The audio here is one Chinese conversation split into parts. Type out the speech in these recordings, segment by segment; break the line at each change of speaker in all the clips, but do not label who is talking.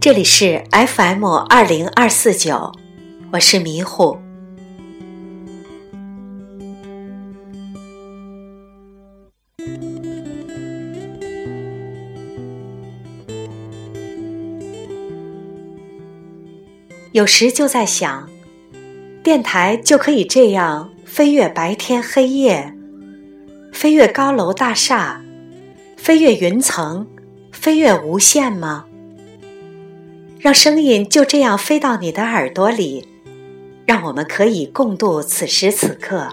这里是 FM 二零二四九，我是迷糊。有时就在想，电台就可以这样飞越白天黑夜，飞越高楼大厦，飞越云层，飞越无限吗？让声音就这样飞到你的耳朵里，让我们可以共度此时此刻。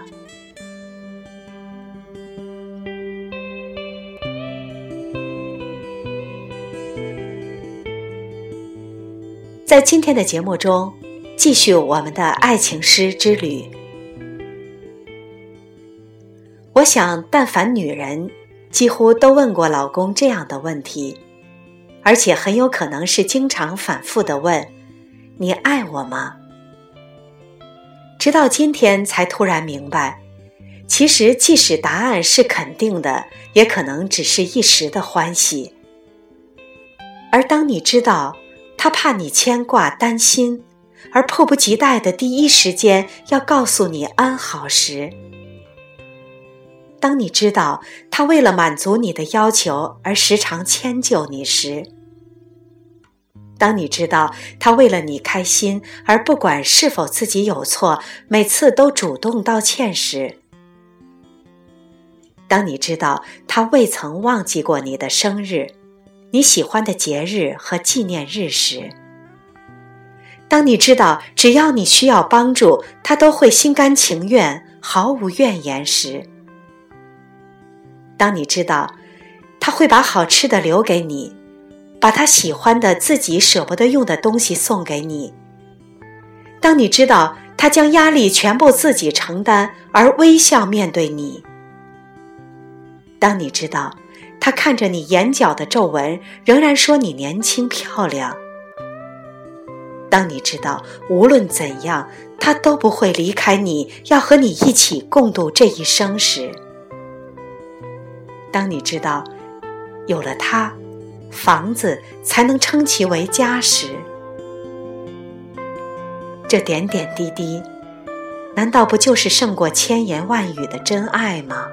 在今天的节目中，继续我们的爱情诗之旅。我想，但凡女人，几乎都问过老公这样的问题，而且很有可能是经常反复的问：“你爱我吗？”直到今天才突然明白，其实即使答案是肯定的，也可能只是一时的欢喜。而当你知道，他怕你牵挂担心，而迫不及待的第一时间要告诉你安好时；当你知道他为了满足你的要求而时常迁就你时；当你知道他为了你开心而不管是否自己有错，每次都主动道歉时；当你知道他未曾忘记过你的生日。你喜欢的节日和纪念日时，当你知道只要你需要帮助，他都会心甘情愿、毫无怨言时；当你知道他会把好吃的留给你，把他喜欢的、自己舍不得用的东西送给你；当你知道他将压力全部自己承担而微笑面对你；当你知道。他看着你眼角的皱纹，仍然说你年轻漂亮。当你知道无论怎样，他都不会离开你，要和你一起共度这一生时；当你知道有了他，房子才能称其为家时，这点点滴滴，难道不就是胜过千言万语的真爱吗？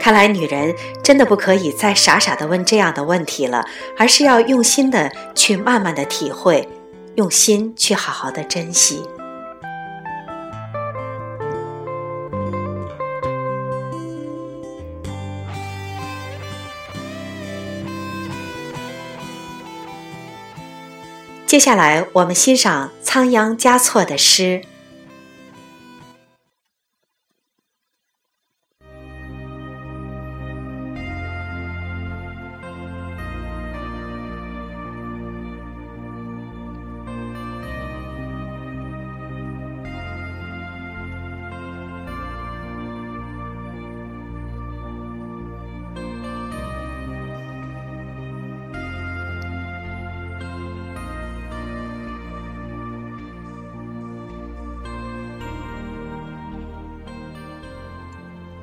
看来，女人真的不可以再傻傻的问这样的问题了，而是要用心的去慢慢的体会，用心去好好的珍惜。接下来，我们欣赏仓央嘉措的诗。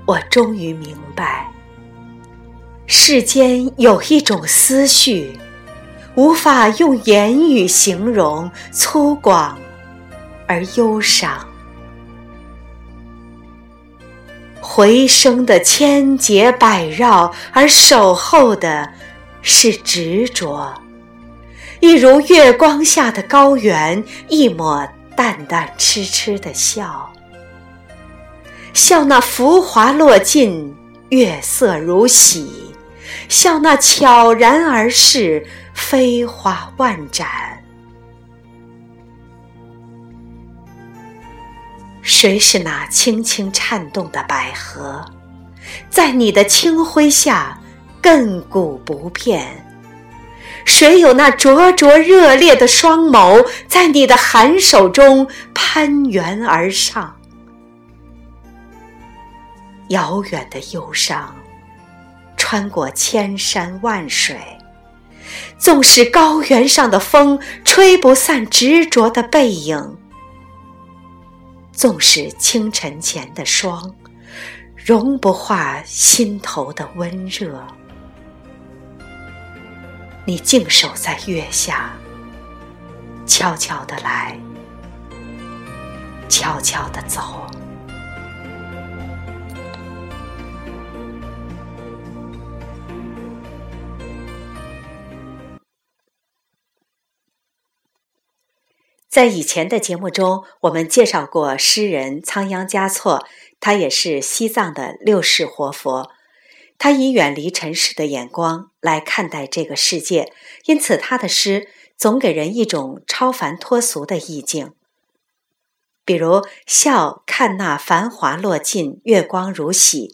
我终于明白，世间有一种思绪，无法用言语形容，粗犷而忧伤。回声的千劫百绕，而守候的是执着，一如月光下的高原，一抹淡淡痴痴的笑。笑那浮华落尽，月色如洗；笑那悄然而逝，飞花万盏。谁是那轻轻颤动的百合，在你的清辉下亘古不变？谁有那灼灼热烈的双眸，在你的寒手中攀援而上？遥远的忧伤，穿过千山万水，纵使高原上的风吹不散执着的背影，纵使清晨前的霜融不化心头的温热。你静守在月下，悄悄的来，悄悄的走。在以前的节目中，我们介绍过诗人仓央嘉措，他也是西藏的六世活佛。他以远离尘世的眼光来看待这个世界，因此他的诗总给人一种超凡脱俗的意境。比如“笑看那繁华落尽，月光如洗；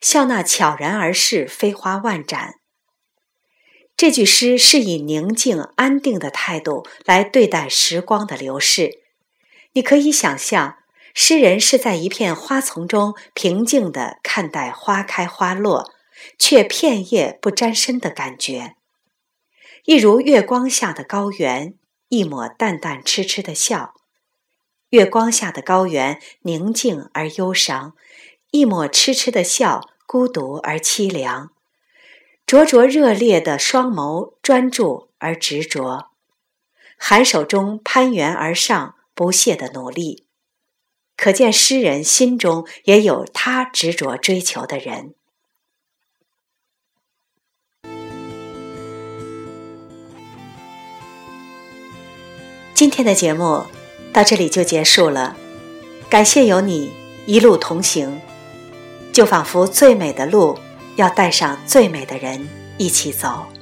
笑那悄然而逝，飞花万盏。”这句诗是以宁静安定的态度来对待时光的流逝。你可以想象，诗人是在一片花丛中平静地看待花开花落。却片叶不沾身的感觉，一如月光下的高原，一抹淡淡痴痴的笑。月光下的高原宁静而忧伤，一抹痴痴的笑，孤独而凄凉。灼灼热烈的双眸，专注而执着。寒手中攀援而上，不懈的努力，可见诗人心中也有他执着追求的人。今天的节目到这里就结束了，感谢有你一路同行，就仿佛最美的路要带上最美的人一起走。